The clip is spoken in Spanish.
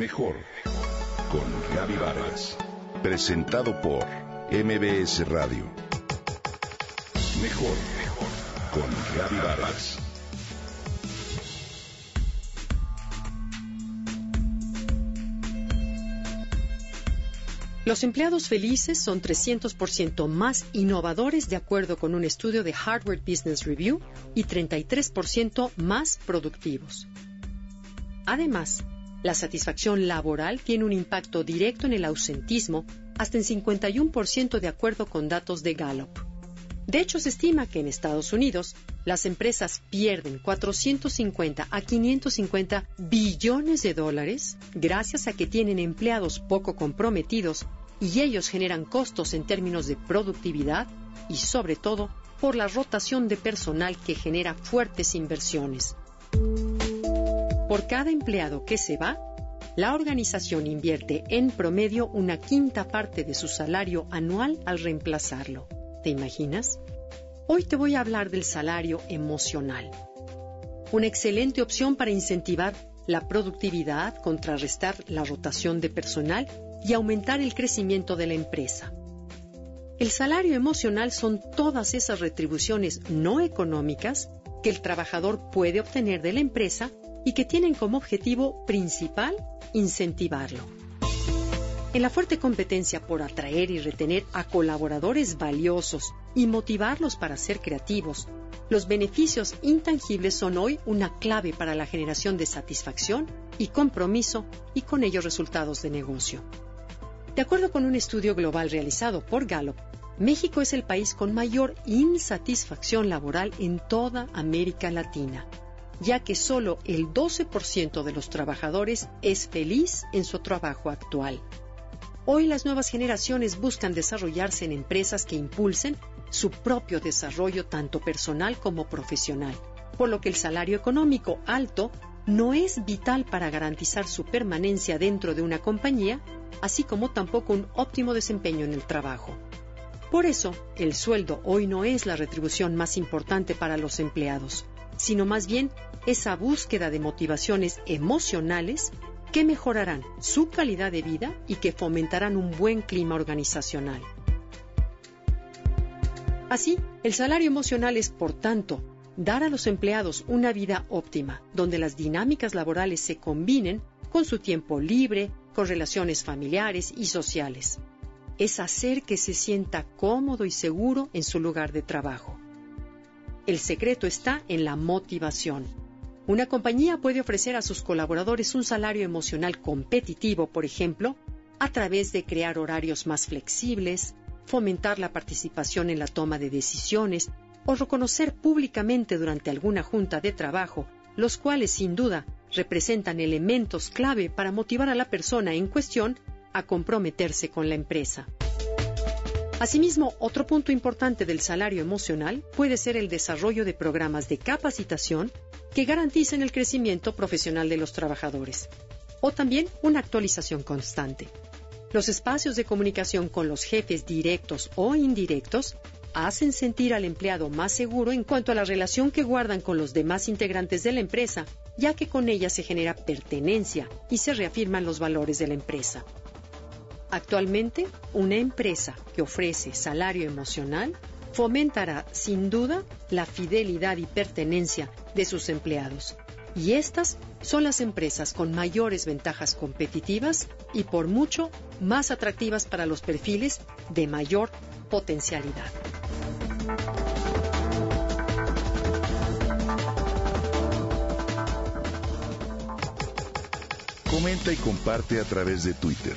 Mejor con Gaby Vargas. Presentado por MBS Radio. Mejor con Gaby Vargas. Los empleados felices son 300% más innovadores de acuerdo con un estudio de Harvard Business Review y 33% más productivos. Además, la satisfacción laboral tiene un impacto directo en el ausentismo hasta en 51% de acuerdo con datos de Gallup. De hecho, se estima que en Estados Unidos las empresas pierden 450 a 550 billones de dólares gracias a que tienen empleados poco comprometidos y ellos generan costos en términos de productividad y sobre todo por la rotación de personal que genera fuertes inversiones. Por cada empleado que se va, la organización invierte en promedio una quinta parte de su salario anual al reemplazarlo. ¿Te imaginas? Hoy te voy a hablar del salario emocional. Una excelente opción para incentivar la productividad, contrarrestar la rotación de personal y aumentar el crecimiento de la empresa. El salario emocional son todas esas retribuciones no económicas que el trabajador puede obtener de la empresa y que tienen como objetivo principal incentivarlo. En la fuerte competencia por atraer y retener a colaboradores valiosos y motivarlos para ser creativos, los beneficios intangibles son hoy una clave para la generación de satisfacción y compromiso y con ellos resultados de negocio. De acuerdo con un estudio global realizado por Gallup, México es el país con mayor insatisfacción laboral en toda América Latina ya que solo el 12% de los trabajadores es feliz en su trabajo actual. Hoy las nuevas generaciones buscan desarrollarse en empresas que impulsen su propio desarrollo tanto personal como profesional, por lo que el salario económico alto no es vital para garantizar su permanencia dentro de una compañía, así como tampoco un óptimo desempeño en el trabajo. Por eso, el sueldo hoy no es la retribución más importante para los empleados, sino más bien esa búsqueda de motivaciones emocionales que mejorarán su calidad de vida y que fomentarán un buen clima organizacional. Así, el salario emocional es, por tanto, dar a los empleados una vida óptima, donde las dinámicas laborales se combinen con su tiempo libre, con relaciones familiares y sociales. Es hacer que se sienta cómodo y seguro en su lugar de trabajo. El secreto está en la motivación. Una compañía puede ofrecer a sus colaboradores un salario emocional competitivo, por ejemplo, a través de crear horarios más flexibles, fomentar la participación en la toma de decisiones o reconocer públicamente durante alguna junta de trabajo, los cuales sin duda representan elementos clave para motivar a la persona en cuestión a comprometerse con la empresa. Asimismo, otro punto importante del salario emocional puede ser el desarrollo de programas de capacitación que garanticen el crecimiento profesional de los trabajadores, o también una actualización constante. Los espacios de comunicación con los jefes directos o indirectos hacen sentir al empleado más seguro en cuanto a la relación que guardan con los demás integrantes de la empresa, ya que con ella se genera pertenencia y se reafirman los valores de la empresa. Actualmente, una empresa que ofrece salario emocional fomentará sin duda la fidelidad y pertenencia de sus empleados. Y estas son las empresas con mayores ventajas competitivas y por mucho más atractivas para los perfiles de mayor potencialidad. Comenta y comparte a través de Twitter.